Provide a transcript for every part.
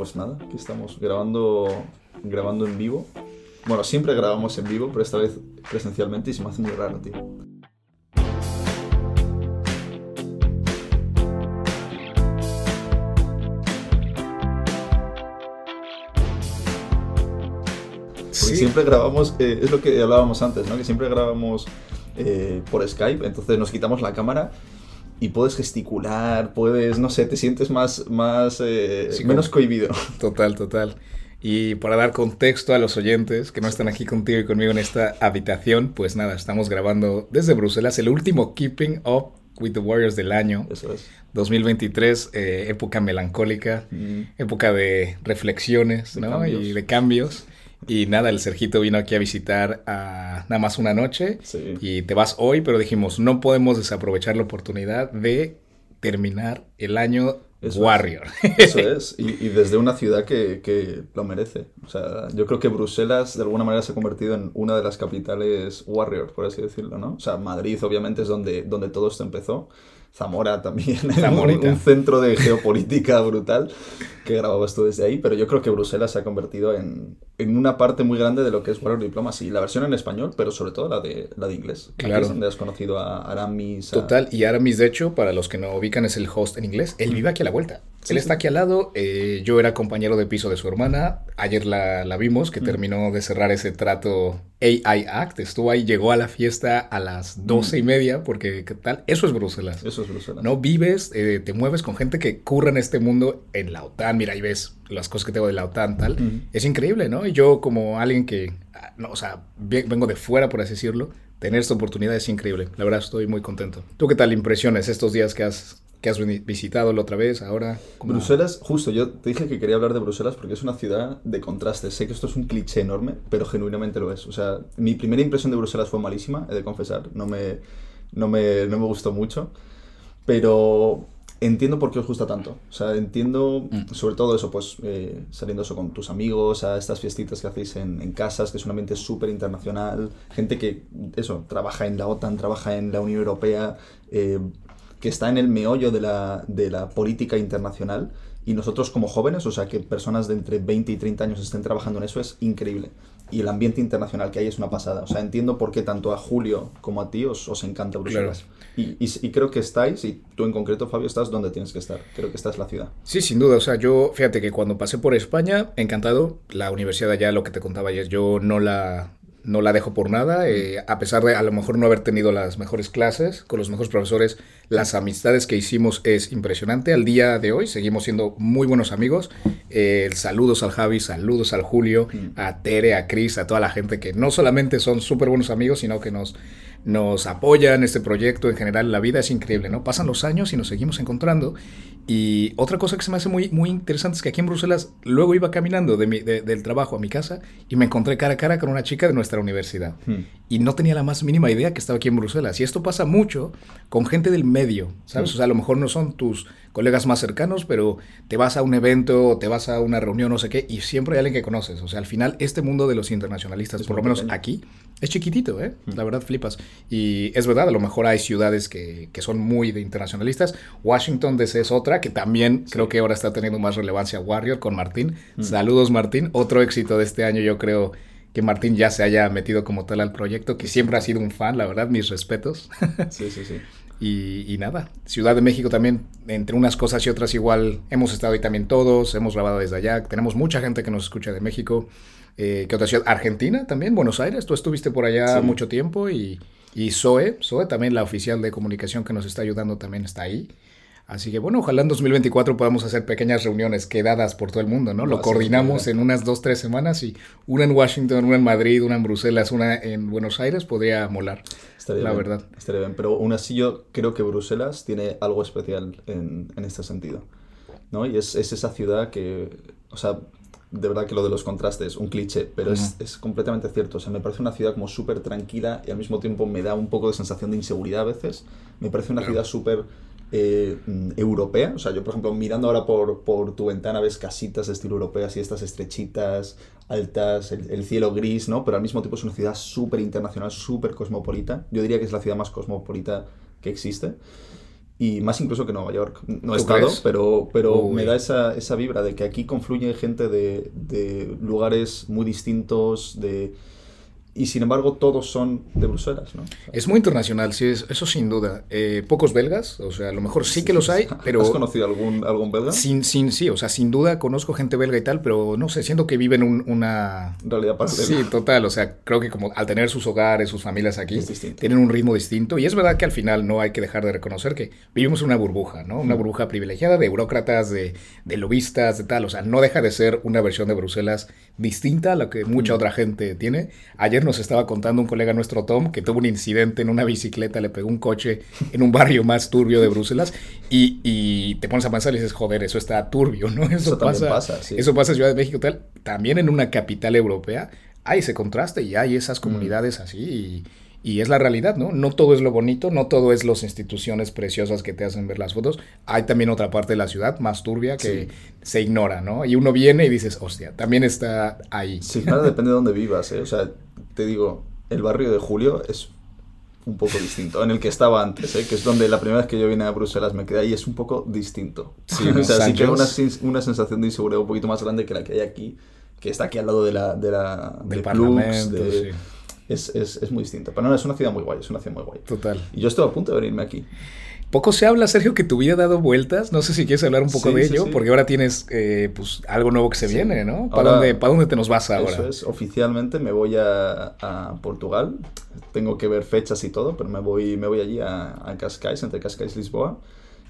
Pues nada, aquí estamos grabando, grabando en vivo. Bueno, siempre grabamos en vivo, pero esta vez presencialmente y se me hace muy raro, tío. Porque siempre grabamos, eh, es lo que hablábamos antes, ¿no? Que siempre grabamos eh, por Skype, entonces nos quitamos la cámara y puedes gesticular, puedes, no sé, te sientes más, más eh, menos cohibido. Total, total. Y para dar contexto a los oyentes que no están aquí contigo y conmigo en esta habitación, pues nada, estamos grabando desde Bruselas el último Keeping Up with the Warriors del año. Eso es. 2023, eh, época melancólica, Mm. época de reflexiones, De ¿no? cambios. Y de cambios. Y nada, el Sergito vino aquí a visitar a nada más una noche Sí. y te vas hoy, pero dijimos, no podemos desaprovechar la oportunidad de terminar el año Eso es. Warrior. Eso es, y, y desde una ciudad que, que lo merece. O sea, yo creo que Bruselas de alguna manera se ha convertido en una de las capitales warrior, por así decirlo, ¿no? O sea, Madrid obviamente es donde, donde todo esto empezó. Zamora también, un, centro de geopolítica brutal que grababas tú desde ahí, pero yo creo que Bruselas se ha convertido en, en una parte muy grande de lo que es Warrior Diplomacy, la versión en español, pero sobre todo la de, la de inglés. Aquí Claro. es donde has conocido a Aramis. a- Total, y Aramis, de hecho, para los que no ubican, es el host en inglés. Él vive aquí a la vuelta. Sí, Él está aquí al lado. eh, yo era compañero de piso de su hermana. Ayer la, la vimos, que terminó de cerrar ese trato AI Act. Estuvo ahí, llegó a la fiesta a las doce y media, porque ¿qué tal? Eso es Bruselas. Eso es Bruselas. No vives, eh, te mueves con gente que curra en este mundo en la OTAN. Mira, ahí ves las cosas que tengo de la OTAN, tal. Ujú. Es increíble, ¿no? Y yo, como alguien que, ah, no, o sea, ve- vengo de fuera, por así decirlo, tener esta oportunidad es increíble. La verdad, estoy muy contento. ¿Tú qué tal impresiones estos días que has, que has visitado la otra vez, ahora? ¿Cómo- Bruselas, justo, yo te dije que quería hablar de Bruselas porque es una ciudad de contrastes. Sé que esto es un cliché enorme, pero genuinamente lo es. O sea, mi primera impresión de Bruselas fue malísima, he de confesar. No me, no me, no me gustó mucho. Pero entiendo por qué os gusta tanto. O sea, entiendo Mm. sobre todo eso, pues eh, saliendo eso con tus amigos, a estas fiestitas que hacéis en, en casas, que es un ambiente súper internacional. Gente que, eso, trabaja en la OTAN, trabaja en la Unión Europea. eh, que está en el meollo de la, de la política internacional y nosotros como jóvenes, o sea, que personas de entre 20 y 30 años estén trabajando en eso es increíble. Y el ambiente internacional que hay es una pasada. O sea, entiendo por qué tanto a Julio como a ti os, os encanta Bruselas. Y, y- y creo que estáis, y tú en concreto, Fabio, estás donde tienes que estar. Creo que esta es la ciudad. Sí, sin duda. O sea, yo, fíjate que cuando pasé por España, encantado. La universidad allá, lo que te contaba ayer, yo no la, no la dejo por nada. eh, a pesar de a lo mejor no haber tenido las mejores clases con los mejores profesores, las amistades que hicimos es impresionante. Al día de hoy seguimos siendo muy buenos amigos. Eh, saludos al Javi, saludos al Julio, a Tere, a Cris, a toda la gente que no solamente son súper buenos amigos, sino que nos, nos apoyan este proyecto en general. La vida es increíble, ¿no? Pasan los años y nos seguimos encontrando. Y otra cosa que se me hace muy, muy interesante es que aquí en Bruselas luego iba caminando de mi- de- del trabajo a mi casa y me encontré cara a cara con una chica de nuestra universidad. Hmm. Y no tenía la más mínima idea que estaba aquí en Bruselas. Y esto pasa mucho con gente del medio, ¿sabes? Mm. O sea, a lo mejor no son tus colegas más cercanos, pero te vas a un evento, o te vas a una reunión, no sé qué, y siempre hay alguien que conoces. O sea, al final, este mundo de los internacionalistas, Es por lo menos pequeño. aquí, es chiquitito, ¿eh? Mm. La verdad, flipas. Y es verdad, a lo mejor hay ciudades que, que son muy de internacionalistas. Washington DC es otra, que también creo que ahora está teniendo más relevancia Warrior con Martín. Mm. Saludos, Martín. Otro éxito de este año, yo creo que Martín ya se haya metido como tal al proyecto, que siempre ha sido un fan, la verdad, mis respetos. Sí, sí, sí. Y, y nada, Ciudad de México también, entre unas cosas y otras igual, hemos estado ahí también todos, hemos grabado desde allá, tenemos mucha gente que nos escucha de México. Eh, ¿Qué otra ciudad? Argentina también, Buenos Aires, tú estuviste por allá Sí. mucho tiempo y, y Zoe, Zoe también la oficial de comunicación que nos está ayudando también está ahí. Así que bueno, ojalá en 2024 podamos hacer pequeñas reuniones quedadas por todo el mundo, ¿no? Lo coordinamos en unas dos, tres semanas y una en Washington, una en Madrid, una en Bruselas, una en Buenos Aires, podría molar. Estaría La bien, verdad. Estaría bien. Pero aún así yo creo que Bruselas tiene algo especial en, en este sentido. ¿no? Y es, es esa ciudad que, o sea, de verdad que lo de los contrastes, un cliché, pero es, es completamente cierto. O sea, me parece una ciudad como súper tranquila y al mismo tiempo me da un poco de sensación de inseguridad a veces. Me parece una Claro. ciudad súper eh, mm, europea. O sea, yo, por ejemplo, mirando ahora por, por tu ventana ves casitas de estilo europeo, así estas estrechitas, altas, el, el cielo gris, ¿no? Pero al mismo tiempo es una ciudad súper internacional, súper cosmopolita. Yo diría que es la ciudad más cosmopolita que existe. y más incluso que Nueva York. No he ¿Tú estado, crees? pero, pero Uy. me da esa, esa vibra de que aquí confluye gente de, de lugares muy distintos, de... Y sin embargo, todos son de Bruselas, ¿no? O sea, Es muy internacional, sí, es- eso sin duda. Eh, pocos belgas, o sea, a lo mejor sí que los hay, pero... ¿Has conocido algún, algún belga? Sin, sin, sí, o sea, sin duda conozco gente belga y tal, pero no sé, siento que viven un- una... Realidad, paralela. Sí, total, o sea, creo que como al tener sus hogares, sus familias aquí, tienen un ritmo distinto y es verdad que al final no hay que dejar de reconocer que vivimos en una burbuja, ¿no? Una burbuja privilegiada de burócratas, de, de lobistas, de tal, o sea, no deja de ser una versión de Bruselas distinta a la que mucha otra gente tiene. Ayer nos estaba contando un colega nuestro, Tom, que tuvo un incidente en una bicicleta, le pegó un coche en un barrio más turbio de Bruselas y, y te pones a pensar y dices, joder, eso está turbio, ¿no? Eso, pasa, pasa, sí. eso pasa en Ciudad de México, tal. También en una capital europea hay ese contraste y hay esas comunidades así y, y es la realidad, ¿no? No todo es lo bonito, no todo es las instituciones preciosas que te hacen ver las fotos. Hay también otra parte de la ciudad más turbia que se ignora, ¿no? Y uno viene y dices, hostia, también está ahí. Sí, claro, depende de dónde vivas, ¿eh? O sea, te digo, el barrio de Julio es un poco distinto, en el que estaba antes, ¿eh? que es donde la primera vez que yo vine a Bruselas me quedé ahí, es un poco distinto. Sí, o sea, sí que una, una sensación de inseguridad un poquito más grande que la que hay aquí, que está aquí al lado de la, de la Del de Parlamento, clubs, de- sí. Es, es, es muy distinto. Pero no, es una ciudad muy guay, es una ciudad muy guay. Total. Y yo estoy a punto de venirme aquí. Poco se habla, Sergio, que tu vida ha dado vueltas. No sé si quieres hablar un poco Sí, de sí, ello, sí. porque ahora tienes eh, pues, algo nuevo que se viene, ¿no? ¿Para, Ahora- dónde, ¿Para dónde te nos vas ahora? Eso es, oficialmente me voy a, a Portugal. Tengo que ver fechas y todo, pero me voy, me voy allí a, a Cascais, entre Cascais y Lisboa.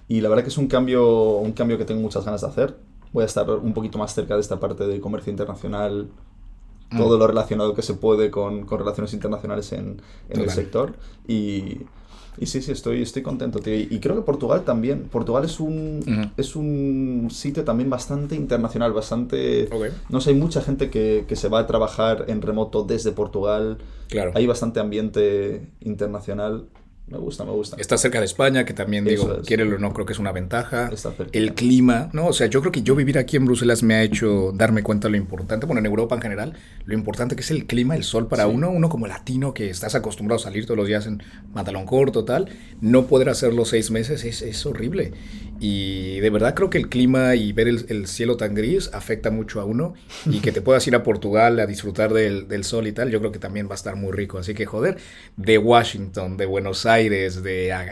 Y la verdad que es un cambio, un cambio que tengo muchas ganas de hacer. Voy a estar un poquito más cerca de esta parte de comercio internacional, todo lo relacionado que se puede con, con relaciones internacionales en, en el sector. Y, y sí, sí, estoy, estoy contento, tío. Y, y creo que Portugal también. Portugal es un, es un sitio también bastante internacional, bastante... No sé, hay mucha gente que, que se va a trabajar en remoto desde Portugal. Claro. Hay bastante ambiente internacional. Me gusta, me gusta. Está cerca de España, que también Eso digo, es. quiérelo o no, creo que es una ventaja. Está cerca. El clima, ¿no? O sea, yo creo que yo vivir aquí en Bruselas me ha hecho darme cuenta de lo importante, bueno, en Europa en general, lo importante que es el clima, el sol para Sí. uno, uno como latino que estás acostumbrado a salir todos los días en pantalón corto, tal, no poder hacerlo seis meses es, es horrible. Y de verdad creo que el clima y ver el, el cielo tan gris afecta mucho a uno y que te puedas ir a Portugal a disfrutar del, del sol y tal, yo creo que también va a estar muy rico. Así que, joder, de Washington, de Buenos Aires, de,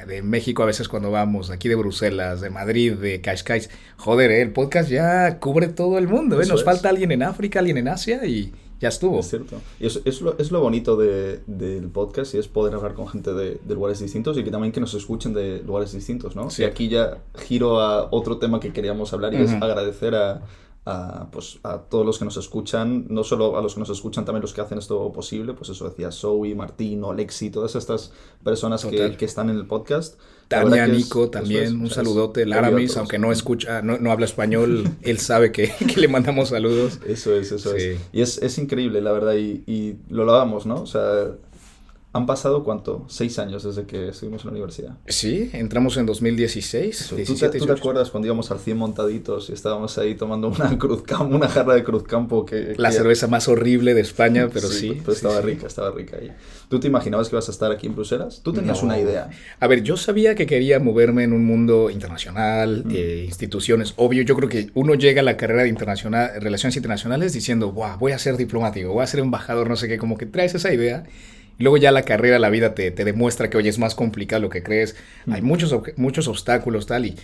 de México a veces cuando vamos, aquí de Bruselas, de Madrid, de Cascais, joder, eh, el podcast ya cubre todo el mundo. ¿eh? Nos es. falta alguien en África, alguien en Asia y ya estuvo. Es cierto. Y eso es lo, es lo bonito de- del podcast y es poder hablar con gente de, de lugares distintos y que también que nos escuchen de lugares distintos, ¿no? Sí. Y aquí ya giro a otro tema que queríamos hablar y es agradecer a, a, pues, a todos los que nos escuchan, no solo a los que nos escuchan, también los que hacen esto posible, pues eso decía Zoe, Martín, Alexi, todas estas personas que, están en el podcast. Tania, es- Nico, también, es, un es saludote. Laramis, aunque no escucha, no, no habla español, él sabe que, que le mandamos saludos. Eso es, eso Sí. es. Y es, es increíble, la verdad, y, y lo hablábamos, ¿no? O sea, han pasado, ¿cuánto? Seis años desde que estuvimos en la universidad. Sí, entramos en 2016. Eso, ¿Tú, te, 17, tú te 18. acuerdas cuando íbamos al 100 montaditos y estábamos ahí tomando una cruz campo, una jarra de cruz campo que... La que- cerveza más horrible de España, pero sí. Pero sí, estaba sí. rica, estaba rica ahí. ¿Tú te imaginabas que ibas a estar aquí en Bruselas? ¿Tú tenías No. una idea? A ver, yo sabía que quería moverme en un mundo internacional, Mm. eh, instituciones. Obvio, yo creo que uno llega a la carrera de internacional, relaciones internacionales diciendo, Buah, voy a ser diplomático, voy a ser embajador, no sé qué, como que traes esa idea. Luego ya la carrera, la vida te, te demuestra que, oye, es más complicado lo que crees. Mm. Hay muchos, muchos obstáculos, tal. Y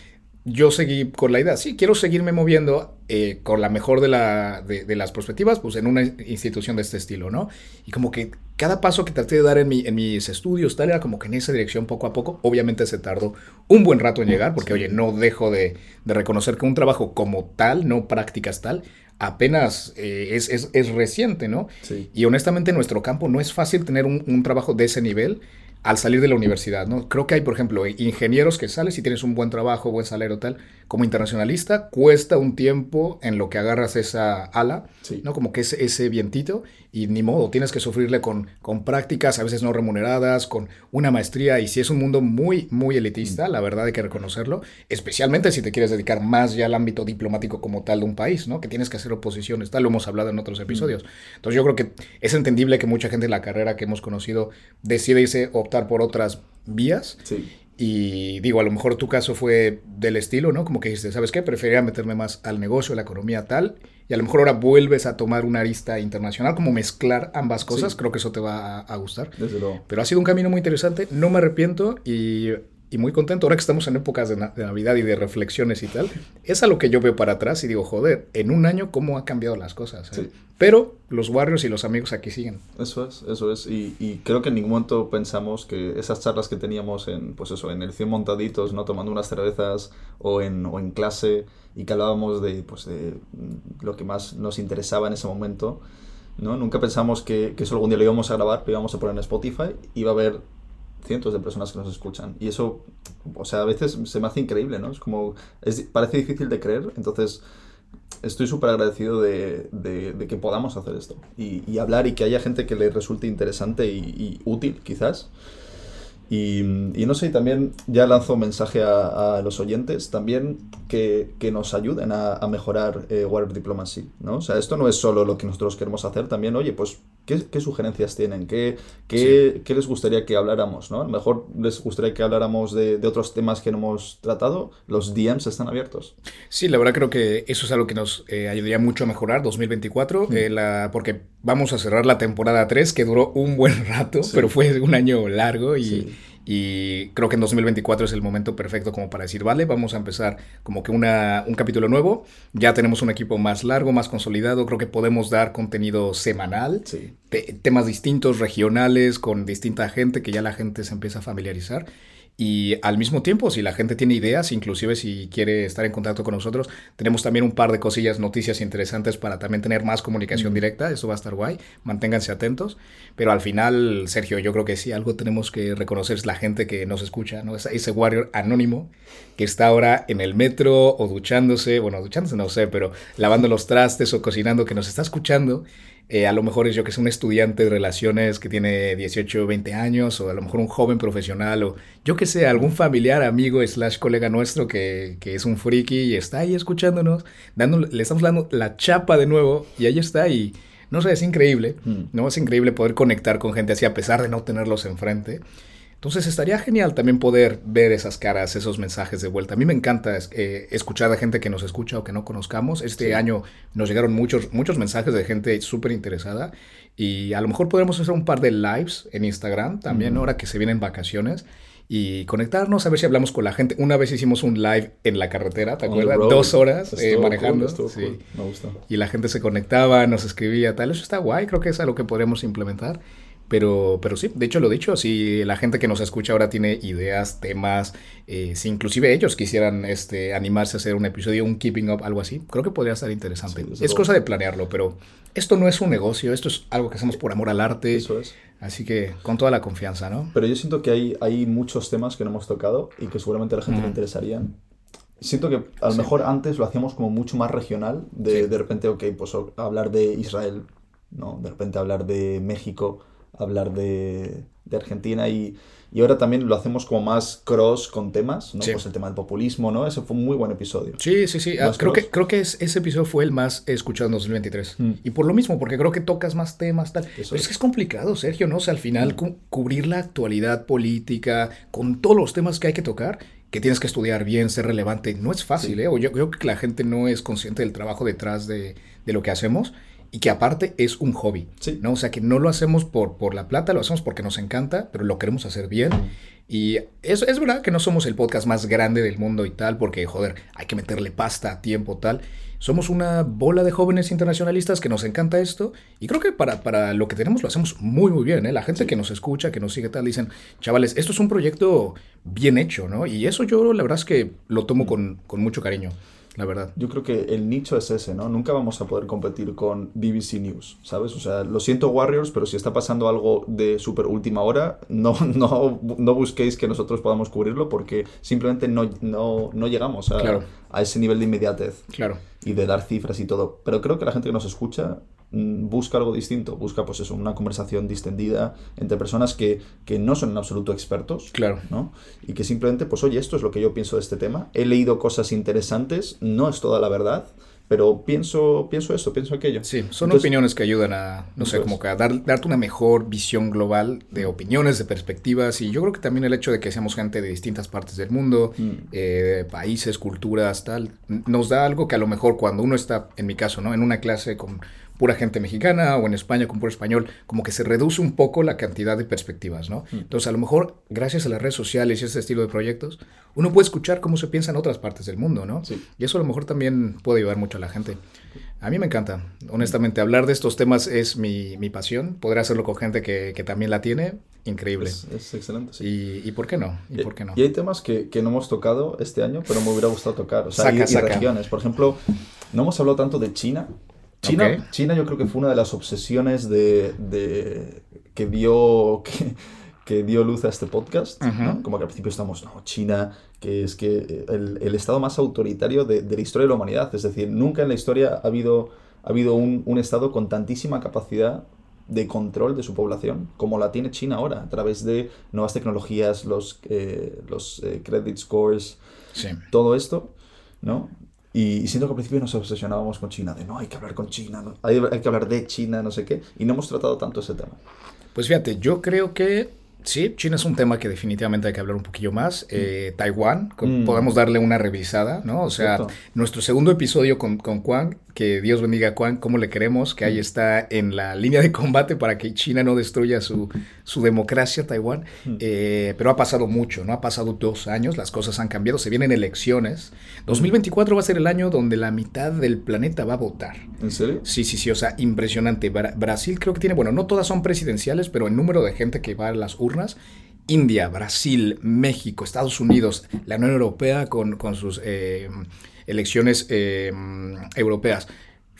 yo seguí con la idea, sí, quiero seguirme moviendo eh, con la mejor de, la, de, de las perspectivas, pues en una institución de este estilo, ¿no? Y como que cada paso que traté de dar en, mi, en mis estudios, tal, era como que en esa dirección poco a poco. Obviamente se tardó un buen rato en llegar, porque, oye, no dejo de, de reconocer que un trabajo como tal, no prácticas tal, apenas eh, es, es, es reciente, ¿no? Sí. Y honestamente en nuestro campo no es fácil tener un, un trabajo de ese nivel al salir de la universidad, ¿no? Creo que hay, por ejemplo, ingenieros que sales y tienes un buen trabajo, buen salario, tal. Como internacionalista, cuesta un tiempo en lo que agarras esa ala, Sí. ¿no? Como que ese, ese vientito y ni modo, tienes que sufrirle con, con prácticas, a veces no remuneradas, con una maestría y si es un mundo muy, muy elitista, la verdad hay que reconocerlo, especialmente si te quieres dedicar más ya al ámbito diplomático como tal de un país, ¿no? Que tienes que hacer oposiciones, tal, lo hemos hablado en otros episodios. Entonces yo creo que es entendible que mucha gente en la carrera que hemos conocido decide irse optar por otras vías. Sí. Y digo, a lo mejor tu caso fue del estilo, ¿no? Como que dijiste, ¿sabes qué? Preferiría meterme más al negocio, a la economía tal. Y a lo mejor ahora vuelves a tomar una arista internacional, como mezclar ambas cosas. Creo que eso te va a, a gustar. Desde luego. Pero ha sido un camino muy interesante. No me arrepiento y y muy contento. Ahora que estamos en épocas de, de, Navidad y de reflexiones y tal, es a lo que yo veo para atrás y digo, joder, en un año cómo ha cambiado las cosas. ¿eh? Sí. Pero los Warriors y los amigos aquí siguen. Eso es, eso es. Y, y, creo que en ningún momento pensamos que esas charlas que teníamos en, pues eso, en el 100 montaditos, ¿no? Tomando unas cervezas o en, o en clase y que hablábamos de, pues, de lo que más nos interesaba en ese momento. ¿no? Nunca pensamos que, que eso algún día lo íbamos a grabar, lo íbamos a poner en Spotify y iba a haber cientos de personas que nos escuchan. Y eso, o sea, a veces se me hace increíble, ¿no? Es como, es, parece difícil de creer, entonces estoy súper agradecido de, de, de, que podamos hacer esto y, y, hablar y que haya gente que le resulte interesante y, y útil, quizás. Y, y, no sé, también ya lanzo un mensaje a, a los oyentes, también que, que nos ayuden a, a mejorar eh, Warrior Diplomacy, ¿no? O sea, esto no es solo lo que nosotros queremos hacer, también, oye, pues, ¿qué, qué sugerencias tienen? ¿Qué, qué, sí. ¿Qué, les gustaría que habláramos, no? A lo mejor les gustaría que habláramos de, de, otros temas que no hemos tratado, los DMs están abiertos. Sí, la verdad creo que eso es algo que nos eh, ayudaría mucho a mejorar 2024, mm. eh, la, porque vamos a cerrar la temporada 3, que duró un buen rato, sí. pero fue un año largo y... Y creo que en 2024 es el momento perfecto como para decir, vale, vamos a empezar como que una, un capítulo nuevo. Ya tenemos un equipo más largo, más consolidado. Creo que podemos dar contenido semanal, sí. te, temas distintos, regionales, con distinta gente, que ya la gente se empieza a familiarizar. Y al mismo tiempo, si la gente tiene ideas, inclusive si quiere estar en contacto con nosotros, tenemos también un par de cosillas, noticias interesantes para también tener más comunicación mm. directa. Eso va a estar guay. Manténganse atentos. Pero al final, Sergio, yo creo que sí, algo tenemos que reconocer es la gente que nos escucha, ¿no? Ese warrior anónimo que está ahora en el metro o duchándose, bueno, duchándose no sé, pero lavando los trastes o cocinando, que nos está escuchando eh, a lo mejor es yo que es un estudiante de relaciones que tiene 18 o 20 años, o a lo mejor un joven profesional, o yo que sé, algún familiar, amigo, slash colega nuestro que, que es un friki y está ahí escuchándonos, dándole, le estamos dando la chapa de nuevo, y ahí está, y no sé, es increíble, mm. ¿no? Es increíble poder conectar con gente así a pesar de no tenerlos enfrente. Entonces estaría genial también poder ver esas caras, esos mensajes de vuelta. A mí me encanta eh, escuchar a gente que nos escucha o que no conozcamos. Este sí. año nos llegaron muchos, muchos mensajes de gente súper interesada y a lo mejor podremos hacer un par de lives en Instagram también, mm. ahora que se vienen vacaciones y conectarnos a ver si hablamos con la gente. Una vez hicimos un live en la carretera, ¿te acuerdas? Dos horas eh, manejando. Cool, sí. cool. Me gusta. Y la gente se conectaba, nos escribía, tal. Eso está guay, creo que es algo que podríamos implementar. Pero, pero sí, de hecho lo dicho, si la gente que nos escucha ahora tiene ideas, temas, eh, si inclusive ellos quisieran este, animarse a hacer un episodio, un keeping up, algo así, creo que podría estar interesante. Sí, es cosa de planearlo, pero esto no es un negocio, esto es algo que hacemos por amor al arte. Eso es. Así que con toda la confianza, ¿no? Pero yo siento que hay, hay muchos temas que no hemos tocado y que seguramente a la gente mm. le interesarían. Siento que a lo sí. mejor antes lo hacíamos como mucho más regional, de, sí. de repente, ok, pues hablar de Israel, ¿no? De repente hablar de México hablar de, de Argentina y, y, ahora también lo hacemos como más cross con temas, ¿no? Sí. Pues el tema del populismo, ¿no? Ese fue un muy buen episodio. Sí, sí, sí. Ah, creo, que, creo que es, ese episodio fue el más escuchado en 2023. Mm. Y por lo mismo, porque creo que tocas más temas, tal. Eso Pero es. es que es complicado, Sergio, ¿no? O sea, al final mm. cu cubrir la actualidad política con todos los temas que hay que tocar, que tienes que estudiar bien, ser relevante, no es fácil, sí. ¿eh? O yo creo que la gente no es consciente del trabajo detrás de, de lo que hacemos y que aparte es un hobby, sí. ¿no? O sea, que no lo hacemos por, por la plata, lo hacemos porque nos encanta, pero lo queremos hacer bien. Y es, es verdad que no somos el podcast más grande del mundo y tal, porque, joder, hay que meterle pasta, tiempo, tal. Somos una bola de jóvenes internacionalistas que nos encanta esto y creo que para, para lo que tenemos lo hacemos muy, muy bien. ¿eh? La gente sí. que nos escucha, que nos sigue tal, dicen, chavales, esto es un proyecto bien hecho, ¿no? Y eso yo la verdad es que lo tomo con, con mucho cariño la verdad. Yo creo que el nicho es ese, ¿no? Nunca vamos a poder competir con BBC News, ¿sabes? O sea, lo siento Warriors, pero si está pasando algo de súper última hora, no, no, no busquéis que nosotros podamos cubrirlo porque simplemente no, no, no llegamos a, claro. a ese nivel de inmediatez. Claro. Y de dar cifras y todo. Pero creo que la gente que nos escucha busca algo distinto, busca pues eso, una conversación distendida entre personas que, que no son en absoluto expertos, claro. ¿no? Y que simplemente, pues oye, esto es lo que yo pienso de este tema, he leído cosas interesantes, no es toda la verdad, pero pienso, pienso esto, pienso aquello. Sí, son opiniones que ayudan a, no sé, como que a dar, darte una mejor visión global de opiniones, de perspectivas, y yo creo que también el hecho de que seamos gente de distintas partes del mundo, mm. eh, países, culturas, tal, nos da algo que a lo mejor cuando uno está, en mi caso, ¿no? En una clase con pura gente mexicana o en España con puro español, como que se reduce un poco la cantidad de perspectivas, ¿no? Mm. Entonces, a lo mejor, gracias a las redes sociales y este estilo de proyectos, uno puede escuchar cómo se piensa en otras partes del mundo, ¿no? Sí. Y eso a lo mejor también puede ayudar mucho a la gente. A mí me encanta, honestamente, hablar de estos temas es mi, mi pasión. Poder hacerlo con gente que, que también la tiene, increíble. Es, excelente, sí. Y, y, por qué no? ¿Y, por qué no? Y hay temas que, que, no hemos tocado este año, pero me hubiera gustado tocar. O sea, hay, regiones. Por ejemplo, no hemos hablado tanto de China, China, China yo creo que fue una de las obsesiones de, de que dio que, que, dio luz a este podcast. Como que al principio estamos, no, China, que es que el, el estado más autoritario de, de, la historia de la humanidad. Es decir, nunca en la historia ha habido, ha habido un, un estado con tantísima capacidad de control de su población, como la tiene China ahora, a través de nuevas tecnologías, los, eh, los eh, credit scores, todo esto, ¿no? Y, siento que al principio nos obsesionábamos con China, de no, hay que hablar con China, hay, hay, que hablar de China, no sé qué, y no hemos tratado tanto ese tema. Pues fíjate, yo creo que sí, China es un tema que definitivamente hay que hablar un poquillo más. Eh, Taiwán, mm. podemos darle una revisada, ¿no? O sea, nuestro segundo episodio con, con Juan que Dios bendiga a Juan, cómo le queremos, que ahí está en la línea de combate para que China no destruya su, su democracia, Taiwán. Eh, pero ha pasado mucho, ¿no? Ha pasado dos años, las cosas han cambiado, se vienen elecciones. 2024 va a ser el año donde la mitad del planeta va a votar. ¿En serio? Sí, sí, sí, o sea, impresionante. Brasil creo que tiene, bueno, no todas son presidenciales, pero el número de gente que va a las urnas India, Brasil, México, Estados Unidos, la Unión Europea con, sus eh, elecciones eh, europeas.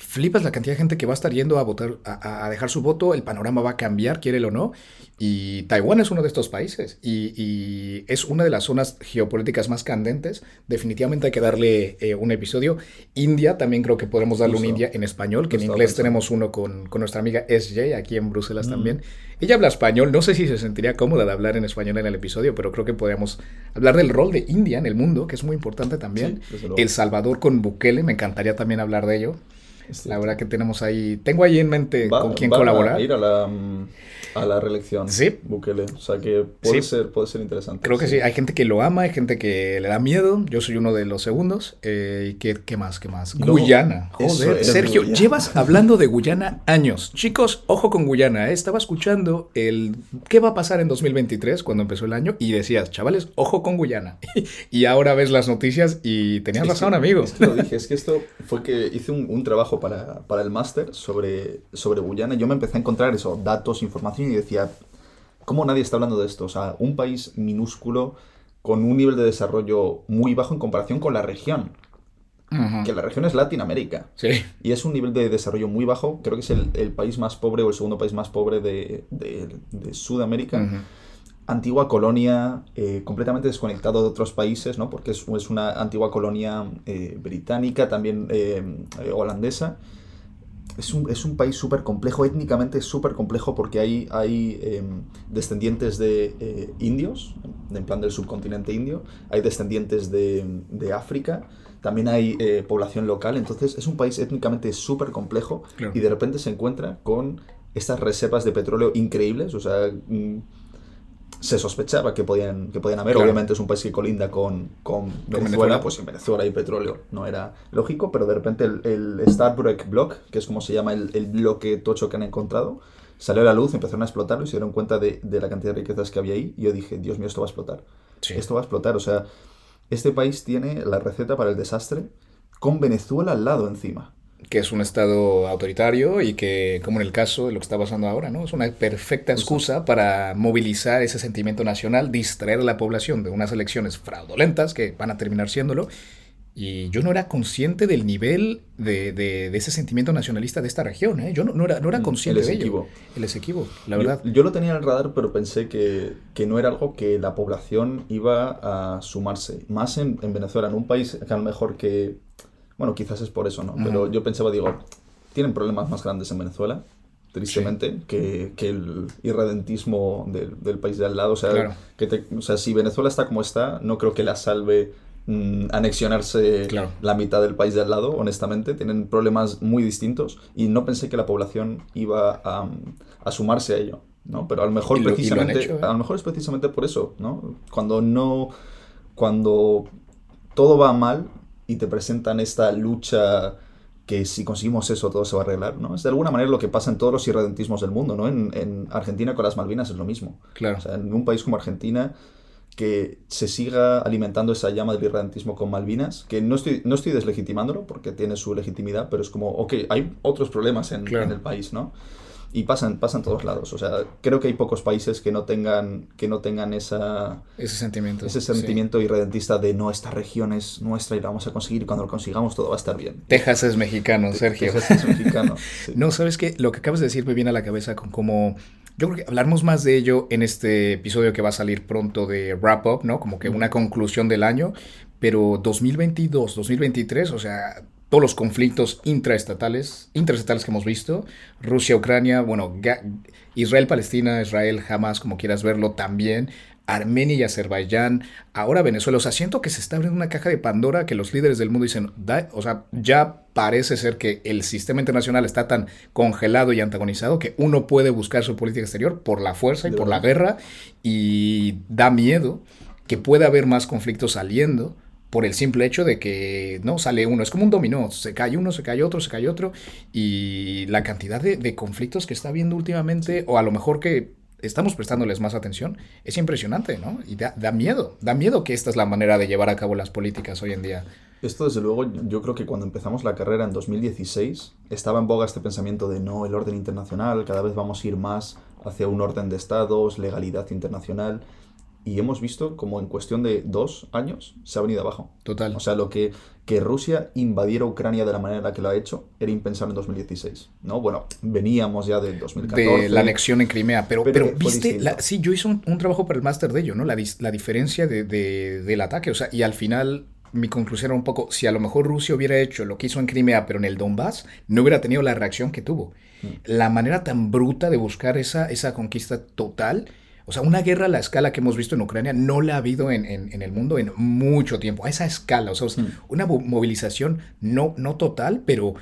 Flipas la cantidad de gente que va a estar yendo a votar, a, dejar su voto, el panorama va a cambiar, quiere o no. Y Taiwán es uno de estos países y, es una de las zonas geopolíticas más candentes. Definitivamente hay que darle eh, un episodio. India, también creo que podemos darle un India en español, que en inglés tenemos uno con, con, nuestra amiga SJ aquí en Bruselas mm. también. Ella habla español, no sé si se sentiría cómoda de hablar en español en el episodio, pero creo que podríamos hablar del rol de India en el mundo, que es muy importante también. el Salvador con Bukele, me encantaría también hablar de ello. La verdad que tenemos ahí, tengo ahí en mente con quién colaborar. A ir a la, a la reelección. Sí. Bukele. O sea que puede, ser, puede ser interesante. Creo que sí. Hay gente que lo ama, hay gente que le da miedo. Yo soy uno de los segundos. Eh, ¿Y qué, qué, más? ¿Qué más? Guyana. Joder, Sergio, llevas hablando de Guyana años. Chicos, ojo con Guyana. ¿eh? Estaba escuchando el qué va a pasar en 2023 cuando empezó el año y decías, chavales, ojo con Guyana. y ahora ves las noticias y tenías razón, amigo. Es que lo dije, es que esto fue que hice un, un trabajo para, para el máster sobre, sobre Guyana. Yo me empecé a encontrar eso, datos, información y decía, ¿cómo nadie está hablando de esto? O sea, un país minúsculo con un nivel de desarrollo muy bajo en comparación con la región. Que la región es Latinoamérica. Sí. Y es un nivel de desarrollo muy bajo. Creo que es el, país más pobre o el segundo país más pobre de, Sudamérica. Antigua colonia, eh, completamente desconectado de otros países, ¿no? Porque es, una antigua colonia eh, británica, también eh, holandesa es un, es un país súper complejo, étnicamente súper complejo porque hay, hay em, descendientes de eh, indios, en plan del subcontinente indio, hay descendientes de, de África, también hay eh, población local, entonces es un país étnicamente súper complejo y de repente se encuentra con estas reservas de petróleo increíbles, o sea... Mm, se sospechaba que podían, que podían haber. Obviamente es un país que colinda con, con, Venezuela, pues en Venezuela hay petróleo, no era lógico, pero de repente el, el Starbreak Block, que es como se llama el, el, bloque tocho que han encontrado, salió a la luz, empezaron a explotarlo y se dieron cuenta de, de, la cantidad de riquezas que había ahí. Y yo dije, Dios mío, esto va a explotar. Esto va a explotar. O sea, este país tiene la receta para el desastre con Venezuela al lado encima que es un Estado autoritario y que, como en el caso de lo que está pasando ahora, ¿no? es una perfecta excusa para movilizar ese sentimiento nacional, distraer a la población de unas elecciones fraudulentas que van a terminar siéndolo. Y yo no era consciente del nivel de, de, ese sentimiento nacionalista de esta región. ¿eh? Yo no, no, era, no era mm, consciente de ello. El Esequibo, la verdad. Yo, lo tenía en el radar, pero pensé que, que, no era algo que la población iba a sumarse. Más en, en Venezuela, en un país que a lo mejor que bueno, quizás es por eso, ¿no? Pero yo pensaba, digo, tienen problemas más grandes en Venezuela, tristemente, que, que, el irredentismo del, del, país de al lado. O sea, que o sea, si Venezuela está como está, no creo que la salve mm, anexionarse Claro. la mitad del país de al lado, honestamente. Tienen problemas muy distintos y no pensé que la población iba a, a sumarse a ello. ¿no? Pero a lo mejor lo- precisamente, hecho, ¿eh? a lo mejor es precisamente por eso, ¿no? Cuando no, cuando todo va mal y te presentan esta lucha que si conseguimos eso todo se va a arreglar, ¿no? Es de alguna manera lo que pasa en todos los irredentismos del mundo, ¿no? En, en Argentina con las Malvinas es lo mismo. Claro. O sea, en un país como Argentina que se siga alimentando esa llama del irredentismo con Malvinas, que no estoy, no estoy deslegitimándolo porque tiene su legitimidad, pero es como, ok, hay otros problemas en, Claro. en el país, ¿no? Y pasan, pasan todos lados. O sea, creo que hay pocos países que no tengan, que no tengan esa, Ese sentimiento. ese sí. sentimiento irredentista de no, esta región es nuestra y la vamos a conseguir cuando lo consigamos todo va a estar bien. Texas es mexicano, Sergio. Texas es mexicano. sí. No, sabes que lo que acabas de decir me viene a la cabeza con cómo. Yo creo que hablaremos más de ello en este episodio que va a salir pronto de Wrap Up, ¿no? Como que una conclusión del año. Pero 2022, 2023, o sea, todos los conflictos intraestatales, interestatales que hemos visto, Rusia, Ucrania, bueno, Israel, Palestina, Israel, Hamas, como quieras verlo también, Armenia y Azerbaiyán, ahora Venezuela, o sea, siento que se está abriendo una caja de Pandora que los líderes del mundo dicen, "Da- o sea, ya parece ser que el sistema internacional está tan congelado y antagonizado que uno puede buscar su política exterior por la fuerza y por la guerra y da miedo que pueda haber más conflictos saliendo por el simple hecho de que no sale uno, es como un dominó, se cae uno, se cae otro, se cae otro, y la cantidad de, de conflictos que está habiendo últimamente, o a lo mejor que estamos prestándoles más atención, es impresionante, ¿no? Y da, da miedo, da miedo que esta es la manera de llevar a cabo las políticas hoy en día. Esto, desde luego, yo creo que cuando empezamos la carrera en 2016, estaba en boga este pensamiento de no, el orden internacional, cada vez vamos a ir más hacia un orden de estados, legalidad internacional. Y hemos visto como en cuestión de dos años se ha venido abajo. Total. O sea, lo que, que Rusia invadiera Ucrania de la manera en la que lo ha hecho era impensable en 2016. ¿no? Bueno, veníamos ya de 2014. de la anexión en Crimea. Pero, Pero viste, la- sí, yo hice un, un trabajo para el máster de ello, ¿no? La, la diferencia de, de- del ataque. O sea, y al final mi conclusión era un poco, si a lo mejor Rusia hubiera hecho lo que hizo en Crimea, pero en el Donbass, no hubiera tenido la reacción que tuvo. Mm. La manera tan bruta de buscar esa, esa conquista total. O sea, una guerra a la escala que hemos visto en Ucrania no la ha habido en, en- en el mundo en mucho tiempo, a esa escala. O sea, Mm. una mo- movilización no, no total, pero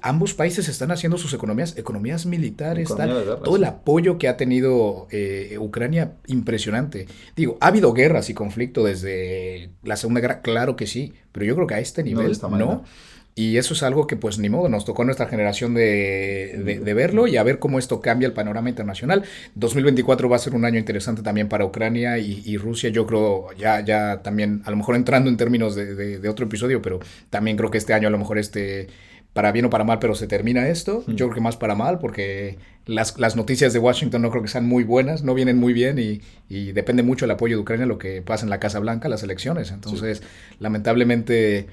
ambos países están haciendo sus economías, economías militares, Economía tal. guerra, todo el apoyo que ha tenido eh, Ucrania, impresionante. Digo, ha habido guerras y conflicto desde la Segunda Guerra, claro que sí, pero yo creo que a este nivel no. Y eso es algo que pues ni modo, nos tocó a nuestra generación de, de- de verlo y a ver cómo esto cambia el panorama internacional. 2024 va a ser un año interesante también para Ucrania y, y Rusia. Yo creo, ya, ya también, a lo mejor entrando en términos de, de- de otro episodio, pero también creo que este año a lo mejor este, para bien o para mal, pero se termina esto. Mm. Yo creo que más para mal porque las, las noticias de Washington no creo que sean muy buenas, no vienen muy bien y, y depende mucho el apoyo de Ucrania lo que pasa en la Casa Blanca, las elecciones. Entonces, lamentablemente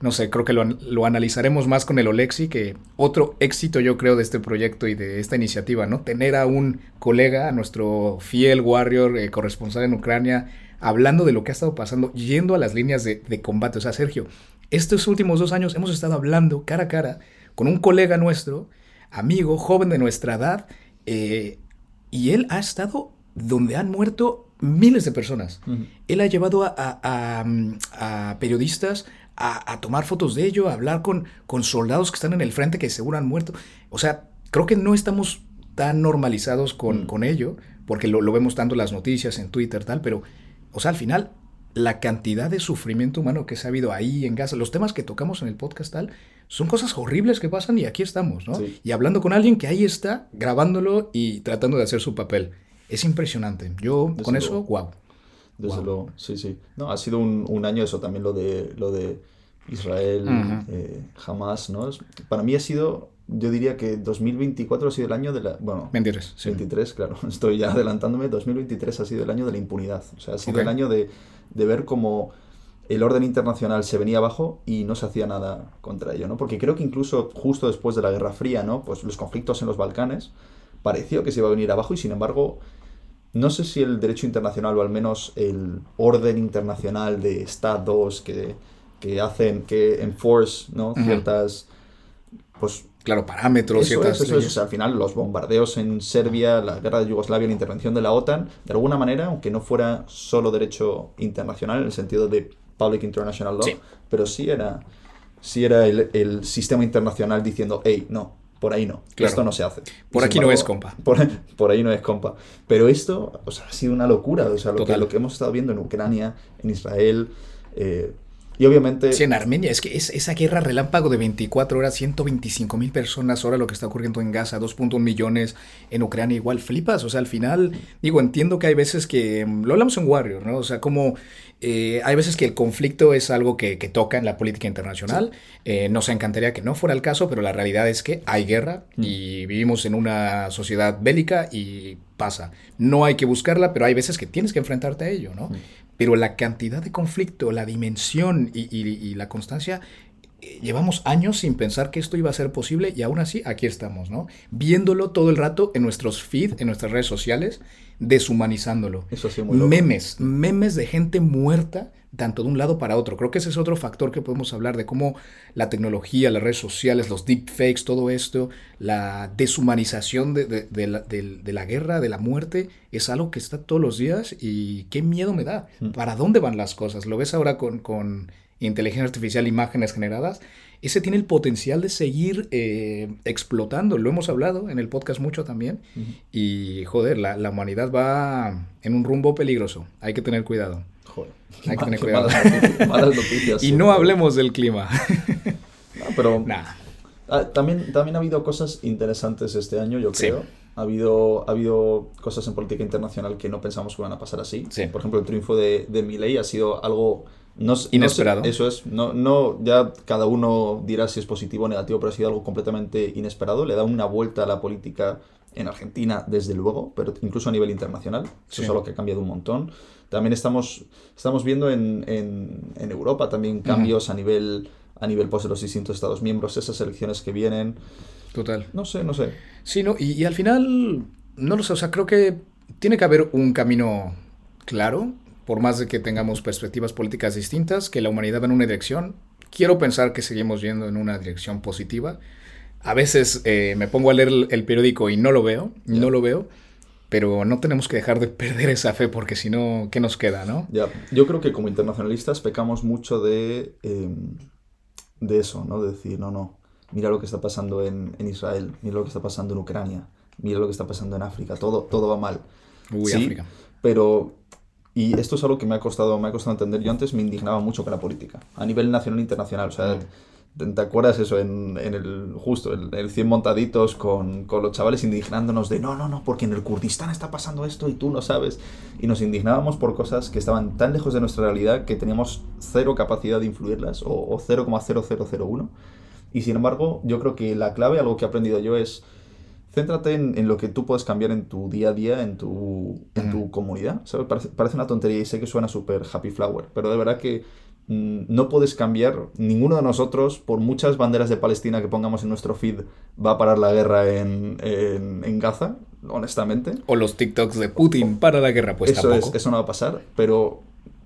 no sé, creo que lo, lo analizaremos más con el Olexi, que otro éxito yo creo de este proyecto y de esta iniciativa, ¿no? Tener a un colega, a nuestro fiel warrior eh, corresponsal en Ucrania, hablando de lo que ha estado pasando, yendo a las líneas de, de combate. O sea, Sergio, estos últimos dos años hemos estado hablando cara a cara con un colega nuestro, amigo, joven de nuestra edad, eh, y él ha estado donde han muerto miles de personas. Él ha llevado a, a- a, a periodistas a, a tomar fotos de ello, a hablar con, con soldados que están en el frente que seguro han muerto. O sea, creo que no estamos tan normalizados con, Mm. con ello, porque lo, lo vemos tanto en las noticias, en Twitter, tal, pero, o sea, al final, la cantidad de sufrimiento humano que se ha habido ahí en Gaza, los temas que tocamos en el podcast, tal, son cosas horribles que pasan y aquí estamos, ¿no? Sí. Y hablando con alguien que ahí está, grabándolo y tratando de hacer su papel. Es impresionante. Yo, Desde con eso, luego. wow. Desde Wow. luego, sí, sí. No, ha sido un, un año eso también lo de lo de Israel, Ujú. eh, Hamas, ¿no? Es- para mí ha sido, yo diría que 2024 ha sido el año de la, bueno, 23, sí. 23, claro, estoy ya adelantándome, 2023 ha sido el año de la impunidad, o sea, ha sido el año de, de ver cómo el orden internacional se venía abajo y no se hacía nada contra ello, ¿no? Porque creo que incluso justo después de la Guerra Fría, ¿no? Pues los conflictos en los Balcanes pareció que se iba a venir abajo y sin embargo no sé si el derecho internacional o al menos el orden internacional de estados que, que hacen, que enforce, ¿no? Ciertas, pues Claro, parámetros, eso ciertas es, eso es. leyes. O sea, al final, los bombardeos en Serbia, la guerra de Yugoslavia, la intervención de la OTAN, de alguna manera, aunque no fuera solo derecho internacional, en el sentido de Public International Law, pero sí era, sí era el, el, sistema internacional diciendo, hey, no, por ahí no, esto no se hace. Por aquí no es compa. Por, por, ahí no es compa. Pero esto o sea, ha sido una locura, o sea, lo que, lo que, hemos estado viendo en Ucrania, en Israel, eh, y obviamente... Sí, en Armenia, es que es, esa guerra relámpago de 24 horas, 125 mil personas, ahora lo que está ocurriendo en Gaza, 2.1 millones en Ucrania, igual flipas, o sea, al final, digo, entiendo que hay veces que, mm, lo hablamos en Warrior, ¿no? O sea, como eh, hay veces que el conflicto es algo que, toca en la política internacional, eh, nos encantaría que no fuera el caso, pero la realidad es que hay guerra mm. y vivimos en una sociedad bélica y pasa. No hay que buscarla, pero hay veces que tienes que enfrentarte a ello, ¿no? Mm. Pero la cantidad de conflicto, la dimensión y, la constancia, eh, llevamos años sin pensar que esto iba a ser posible y aún así aquí estamos, ¿no? Viéndolo todo el rato en nuestros feeds, en nuestras redes sociales, deshumanizándolo. Eso sí, muy Memes, memes de gente muerta tanto de un lado para otro. Creo que ese es otro factor que podemos hablar de cómo la tecnología, las redes sociales, los deepfakes, todo esto, la deshumanización de, la, guerra, de la muerte, es algo que está todos los días y qué miedo me da. Mm. ¿Para dónde van las cosas? ¿Lo ves ahora con, con inteligencia artificial, imágenes generadas? ese tiene el potencial de seguir eh, explotando. Lo hemos hablado en el podcast mucho también. Y joder, la, la, humanidad va en un rumbo peligroso. Hay que tener cuidado. Hay que tener cuidado. Malas noticias, y no hablemos del clima. no, pero ah, también, también ha habido cosas interesantes este año, yo creo. Ha habido, ha habido cosas en política internacional que no pensamos que van a pasar así. Por ejemplo, el triunfo de, de Milley ha sido algo no, inesperado. eso es. No, no, ya cada uno dirá si es positivo o negativo, pero ha sido algo completamente inesperado. Le da una vuelta a la política en Argentina, desde luego, pero incluso a nivel internacional. Eso es algo que ha cambiado un montón. También estamos, estamos viendo en, en, Europa también cambios a nivel a nivel pues, de los distintos Estados miembros, esas elecciones que vienen. Total. No sé, no sé. Sí, no, y, y al final, no lo sé, o sea, creo que tiene que haber un camino claro, por más de que tengamos perspectivas políticas distintas, que la humanidad va en una dirección. Quiero pensar que seguimos yendo en una dirección positiva. A veces eh, me pongo a leer el, periódico y no lo veo, no lo veo pero no tenemos que dejar de perder esa fe porque si no, ¿qué nos queda, no? Ya, yo creo que como internacionalistas pecamos mucho de, em, de eso, ¿no? De decir, no, no, mira lo que está pasando en, en, Israel, mira lo que está pasando en Ucrania, mira lo que está pasando en África, todo, todo va mal. Uy, sí, África. Pero, y esto es algo que me ha costado, me ha costado entender, yo antes me indignaba mucho con la política, a nivel nacional e internacional, o sea... Mm. ¿Te acuerdas eso en, en el justo el, el 100 montaditos con, con, los chavales indignándonos de no, no, no, porque en el Kurdistán está pasando esto y tú no sabes? Y nos indignábamos por cosas que estaban tan lejos de nuestra realidad que teníamos cero capacidad de influirlas o, o 0,0001. Y sin embargo, yo creo que la clave, algo que he aprendido yo es céntrate en, en, lo que tú puedes cambiar en tu día a día, en tu, en tu comunidad. Parece, parece, una tontería y sé que suena súper happy flower, pero de verdad que no puedes cambiar, ninguno de nosotros, por muchas banderas de Palestina que pongamos en nuestro feed, va a parar la guerra en, en, Gaza, honestamente. O los TikToks de Putin para la guerra, pues eso Es, eso no va a pasar, pero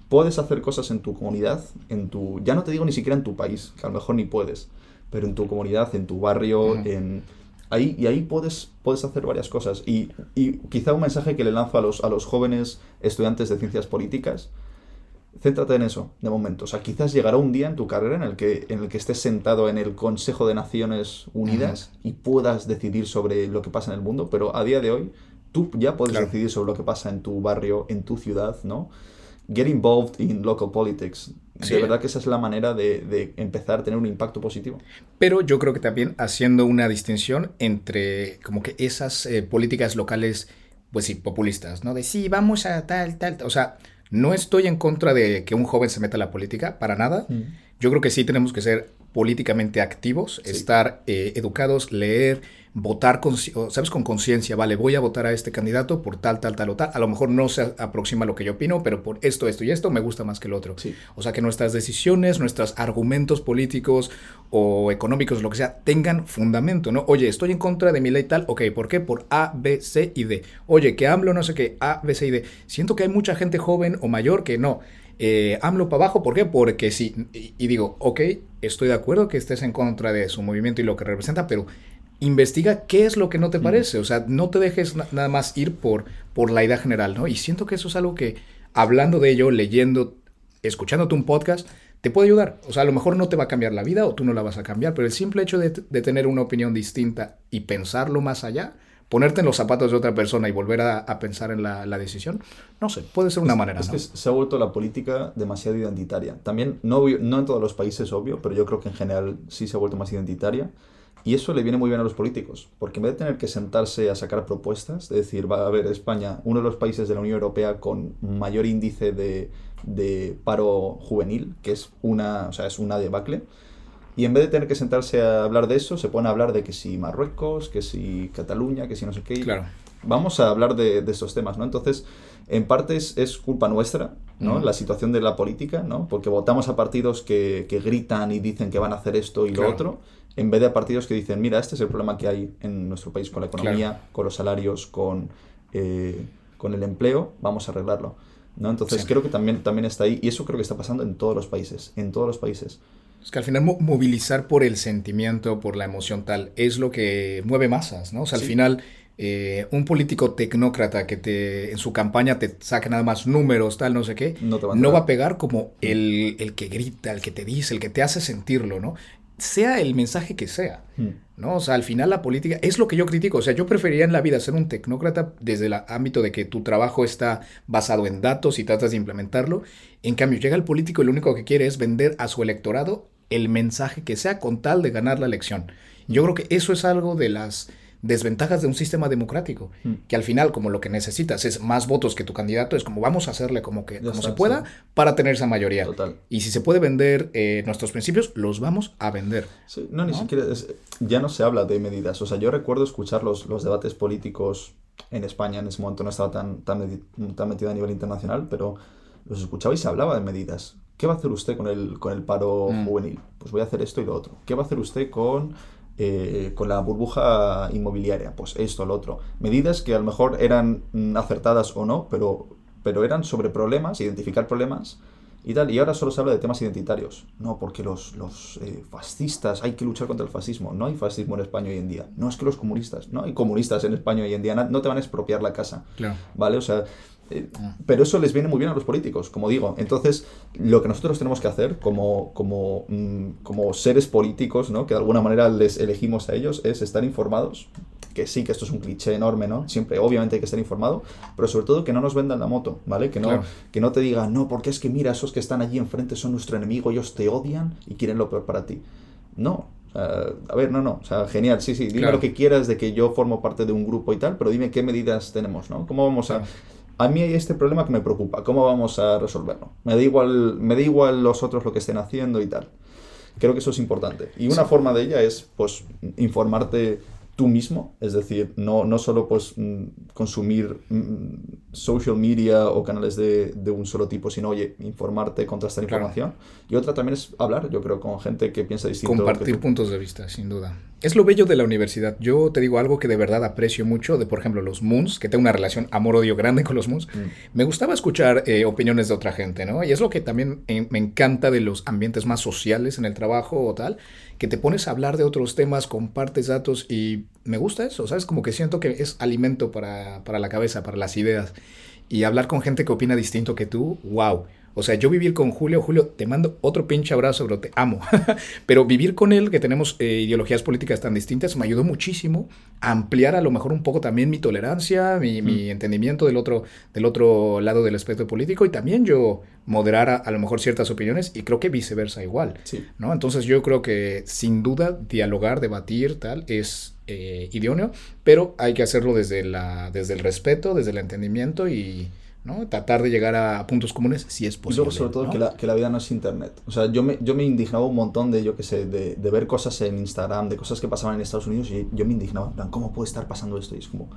puedes hacer cosas en tu comunidad, en tu, ya no te digo ni siquiera en tu país, que a lo mejor ni puedes, pero en tu comunidad, en tu barrio, en ahí y ahí puedes, puedes hacer varias cosas. Y, y, quizá un mensaje que le lanzo a los, a los jóvenes estudiantes de ciencias políticas Céntrate en eso, de momento. O sea, quizás llegará un día en tu carrera en el que, en el que estés sentado en el Consejo de Naciones Unidas y puedas decidir sobre lo que pasa en el mundo, pero a día de hoy tú ya puedes decidir sobre lo que pasa en tu barrio, en tu ciudad, ¿no? Get involved in local politics. De verdad que esa es la manera de, empezar a tener un impacto positivo. Pero yo creo que también haciendo una distinción entre como que esas eh, políticas locales, pues sí, populistas, ¿no? De sí, vamos a tal, tal, tal. o sea no estoy en contra de que un joven se meta a la política, para nada. Mm. Yo creo que sí tenemos que ser políticamente activos, estar eh, educados, leer, votar, con, ¿sabes? Con conciencia, vale, voy a votar a este candidato por tal, tal, tal o tal. A lo mejor no se aproxima a lo que yo opino, pero por esto, esto y esto me gusta más que el otro. O sea, que nuestras decisiones, nuestros argumentos políticos o económicos, lo que sea, tengan fundamento, ¿no? Oye, estoy en contra de mi ley tal, ok, ¿por qué? Por A, B, C y D. Oye, que AMLO no sé qué, A, B, C y D. Siento que hay mucha gente joven o mayor que no. Eh, AMLO para abajo, ¿por qué? Porque sí. y digo, ok, estoy de acuerdo que estés en contra de su movimiento y lo que representa, pero investiga qué es lo que no te parece. O sea, no te dejes nada más ir por, por la idea general, ¿no? Y siento que eso es algo que, hablando de ello, leyendo, escuchándote un podcast, te puede ayudar. O sea, a lo mejor no te va a cambiar la vida o tú no la vas a cambiar, pero el simple hecho de, de tener una opinión distinta y pensarlo más allá, ponerte en los zapatos de otra persona y volver a, a pensar en la, la, decisión, no sé, puede ser una es, manera. Es ¿no? que se ha vuelto la política demasiado identitaria. También, no, no en todos los países, obvio, pero yo creo que en general sí se ha vuelto más identitaria. Y eso le viene muy bien a los políticos, porque en vez de tener que sentarse a sacar propuestas, de decir, va a ver, España, uno de los países de la Unión Europea con mayor índice de, de paro juvenil, que es una, o sea, es una debacle, y en vez de tener que sentarse a hablar de eso, se pone a hablar de que si Marruecos, que si Cataluña, que si no sé qué. Claro. Vamos a hablar de, de estos temas, ¿no? Entonces, en parte es, es culpa nuestra, ¿no? Mm. La situación de la política, ¿no? Porque votamos a partidos que, que, gritan y dicen que van a hacer esto y claro. lo otro, en vez de a partidos que dicen, mira, este es el problema que hay en nuestro país con la economía, claro. con los salarios, con, eh, con el empleo, vamos a arreglarlo. ¿no? Entonces sí. creo que también, también está ahí, y eso creo que está pasando en todos los países, en todos los países. Es que al final movilizar por el sentimiento, por la emoción tal, es lo que mueve masas, ¿no? O sea, al final eh, un político tecnócrata que te en su campaña te saque nada más números, tal, no sé qué, no, va, no va a pegar como el, el, que grita, el que te dice, el que te hace sentirlo, ¿no? Sea el mensaje que sea, mm. ¿no? O sea, al final la política es lo que yo critico. O sea, yo preferiría en la vida ser un tecnócrata desde el ámbito de que tu trabajo está basado en datos y tratas de implementarlo. En cambio, llega el político y lo único que quiere es vender a su electorado el mensaje que sea con tal de ganar la elección. Yo creo que eso es algo de las desventajas de un sistema democrático, mm. que al final como lo que necesitas es más votos que tu candidato, es como vamos a hacerle como que como se pueda sí. para tener esa mayoría. Total. Y si se puede vender eh, nuestros principios, los vamos a vender. Sí, no, ni ¿no? siquiera. es- ya no se habla de medidas. O sea, yo recuerdo escuchar los, los debates políticos en España. En ese momento no estaba tan, tan, tan metido a nivel internacional, pero los escuchaba y se hablaba de medidas. ¿Qué va a hacer usted con el, con el paro Mm. juvenil? Pues voy a hacer esto y lo otro. ¿Qué va a hacer usted con, eh, con la burbuja inmobiliaria? Pues esto, lo otro. Medidas que a lo mejor eran mm, acertadas o no, pero, pero eran sobre problemas, identificar problemas y tal. Y ahora solo se habla de temas identitarios. No, porque los, los eh, fascistas, hay que luchar contra el fascismo. No hay fascismo en España hoy en día. No es que los comunistas, no hay comunistas en España hoy en día. No te van a expropiar la casa. Claro. ¿Vale? O sea. Pero eso les viene muy bien a los políticos, como digo. Entonces, lo que nosotros tenemos que hacer como, como, mm, como seres políticos, ¿no? que de alguna manera les elegimos a ellos, es estar informados. Que sí, que esto es un cliché enorme, ¿no? Siempre, obviamente, hay que estar informado, pero sobre todo que no nos vendan la moto, ¿vale? Que no, Claro. que no te digan, no, porque es que mira, esos que están allí enfrente son nuestro enemigo, ellos te odian y quieren lo peor para ti. No. Sea, a ver, no, no. O sea, genial, sí, sí. Dime Claro. lo que quieras de que yo formo parte de un grupo y tal, pero dime qué medidas tenemos, ¿no? ¿Cómo vamos a...? A mí hay este problema que me preocupa. ¿Cómo vamos a resolverlo? Me da igual, me da igual los otros lo que estén haciendo y tal. Creo que eso es importante. Y una Sí. forma de ella es, pues, informarte tú mismo, es decir, no, no solo pues mm, consumir mm, social media o canales de, de un solo tipo, sino, oye, informarte, contrastar Claro. información. Y otra también es hablar, yo creo, con gente que piensa distinto. Compartir puntos de vista, sin duda. Es lo bello de la universidad. Yo te digo algo que de verdad aprecio mucho de, por ejemplo, los Moons, que tengo una relación amor-odio grande con los Moons. Mm. Me gustaba escuchar eh, opiniones de otra gente, ¿no? Y es lo que también eh, me encanta de los ambientes más sociales en el trabajo o tal, que te pones a hablar de otros temas, compartes datos y me gusta eso, ¿sabes? Como que siento que es alimento para, para la cabeza, para las ideas. Y hablar con gente que opina distinto que tú, wow. O sea, yo vivir con Julio, Julio, te mando otro pinche abrazo, bro, te amo. Pero vivir con él, que tenemos eh, ideologías políticas tan distintas, me ayudó muchísimo a ampliar a lo mejor un poco también mi tolerancia, mi, mi entendimiento del otro, del otro lado del espectro político y también yo moderar a, a lo mejor ciertas opiniones y creo que viceversa igual. Sí. ¿no? Entonces yo creo que sin duda dialogar, debatir, tal, es eh, idóneo, pero hay que hacerlo desde, la, desde el respeto, desde el entendimiento y ¿no? tratar de llegar a puntos comunes si es Y posible. luego, sobre todo, ¿no? que, la, que la vida no es internet. O sea, yo me, yo me indignaba un montón de, yo qué sé, de, de ver cosas en Instagram, de cosas que pasaban en Estados Unidos y yo me indignaba. En plan, ¿cómo puede estar pasando esto? Y es como,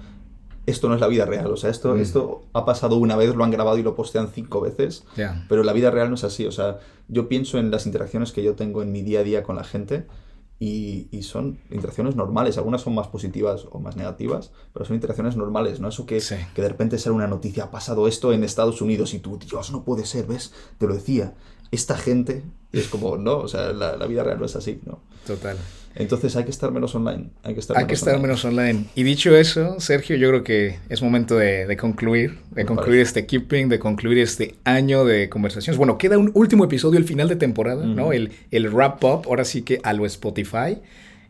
esto no es la vida real. O sea, esto, Mm. esto ha pasado una vez, lo han grabado y lo postean cinco veces. Ya. Pero la vida real no es así. O sea, yo pienso en las interacciones que yo tengo en mi día a día con la gente y, y son interacciones normales. Algunas son más positivas o más negativas, pero son interacciones normales. No eso que, Sí. que de repente sale una noticia, ha pasado esto en Estados Unidos y tú, Dios, no puede ser, ¿ves? Te lo decía. Esta gente. Es como, no, o sea, la, la vida real no es así, ¿no? Total. Entonces hay que estar menos online. Hay que estar, Hay menos, que estar online. menos online. Y dicho eso, Sergio, yo creo que es momento de, de concluir, de Me concluir parece. este keeping, de concluir este año de conversaciones. Bueno, queda un último episodio, el final de temporada, ¿no? El, el wrap up, ahora sí que a lo Spotify.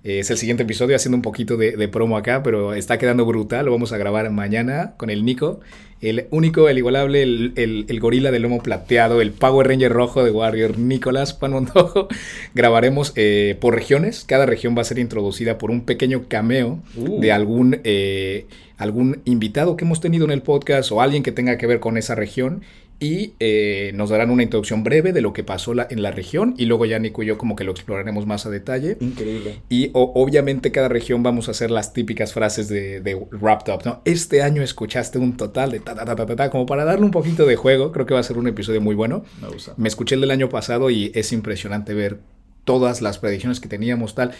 Es el siguiente episodio, haciendo un poquito de, de promo acá, pero está quedando brutal. Lo vamos a grabar mañana con el Nico. El único, el igualable, el, el- el gorila de lomo plateado, el Power Ranger rojo de Warrior, Nicolás Juan Montojo. Grabaremos eh, por regiones. Cada región va a ser introducida por un pequeño cameo Uh. de algún, eh, algún invitado que hemos tenido en el podcast o alguien que tenga que ver con esa región. Y eh, nos darán una introducción breve de lo que pasó la- en la región. Y luego ya Nico y yo como que lo exploraremos más a detalle. Increíble. Y o- obviamente cada región vamos a hacer las típicas frases de, de Wrapped Up, ¿no? Este año escuchaste un total de ta ta ta ta ta, ta, como para darle un poquito de juego. Creo que va a ser un episodio muy bueno. Me gusta. Me escuché el del año pasado y es impresionante ver todas las predicciones que teníamos, tal.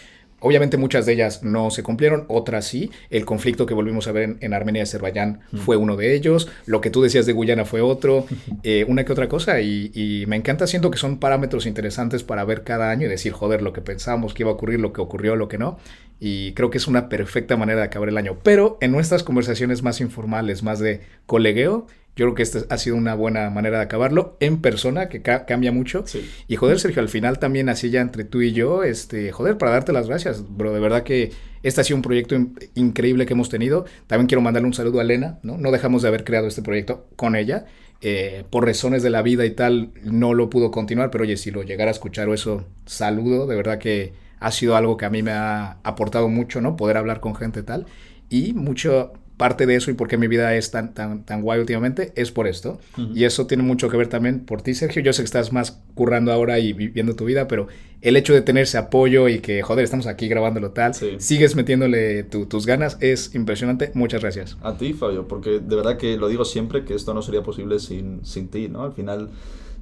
Obviamente muchas de ellas no se cumplieron, otras sí. El conflicto que volvimos a ver en, en Armenia y Azerbaiyán fue uno de ellos. Lo que tú decías de Guyana fue otro. Eh, una que otra cosa. Y, y me encanta, siento que son parámetros interesantes para ver cada año y decir, joder, lo que pensamos que iba a ocurrir, lo que ocurrió, lo que no. Y creo que es una perfecta manera de acabar el año. Pero en nuestras conversaciones más informales, más de colegueo, yo creo que esta ha sido una buena manera de acabarlo en persona, que ca- cambia mucho. Sí. Y joder, Sergio, al final también así ya entre tú y yo, este, joder, para darte las gracias, bro, de verdad que este ha sido un proyecto in- increíble que hemos tenido. También quiero mandarle un saludo a Elena, ¿no? No dejamos de haber creado este proyecto con ella. Eh, por razones de la vida y tal, no lo pudo continuar, pero oye, si lo llegara a escuchar o eso, saludo, de verdad que ha sido algo que a mí me ha aportado mucho, ¿no? Poder hablar con gente tal. Y mucho parte de eso y por qué mi vida es tan, tan, tan guay últimamente es por esto. Y eso tiene mucho que ver también por ti, Sergio. Yo sé que estás más currando ahora y viviendo tu vida, pero el hecho de tener ese apoyo y que, joder, estamos aquí grabándolo tal, Sí. sigues metiéndole tu- tus ganas, es impresionante. Muchas gracias. A ti, Fabio, porque de verdad que lo digo siempre que esto no sería posible sin, sin ti, ¿no? Al final,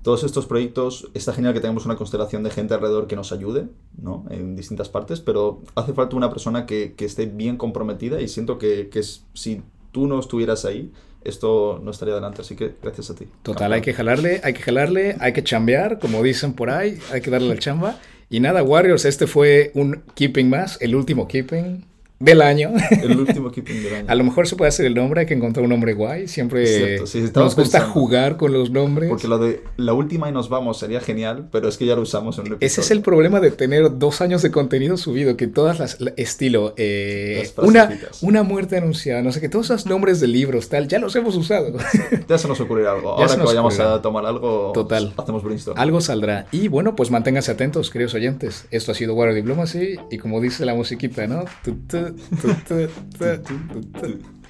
todos estos proyectos, está genial que tengamos una constelación de gente alrededor que nos ayude, ¿no? En distintas partes, pero hace falta una persona que, que esté bien comprometida y siento que, que es- si tú no estuvieras ahí, esto no estaría adelante, así que gracias a ti. Total, hay que jalarle, hay que jalarle, hay que chambear, como dicen por ahí, hay que darle la chamba. Y nada, Warriors, este fue un keeping más, el último keeping del año. El último keeping del año. A lo mejor se puede hacer el nombre, hay que encontrar un nombre guay. Siempre cierto, sí, nos gusta pensando. jugar con los nombres. Porque lo de la última y nos vamos sería genial, pero es que ya lo usamos en un episodio. Ese es el problema de tener dos años de contenido subido, que todas las, la- estilo, eh, Las una, una muerte anunciada, no sé qué, todos esos nombres de libros, tal, ya los hemos usado. Ya se nos ocurrirá algo. Ahora que vayamos ocurrirá. a tomar algo, Total. hacemos brainstorm. Algo saldrá. Y bueno, pues manténganse atentos, queridos oyentes. Esto ha sido Warrior Diplomacy y como dice la musiquita, ¿no? Tu, tu, tu, tu, tu, tu, tu.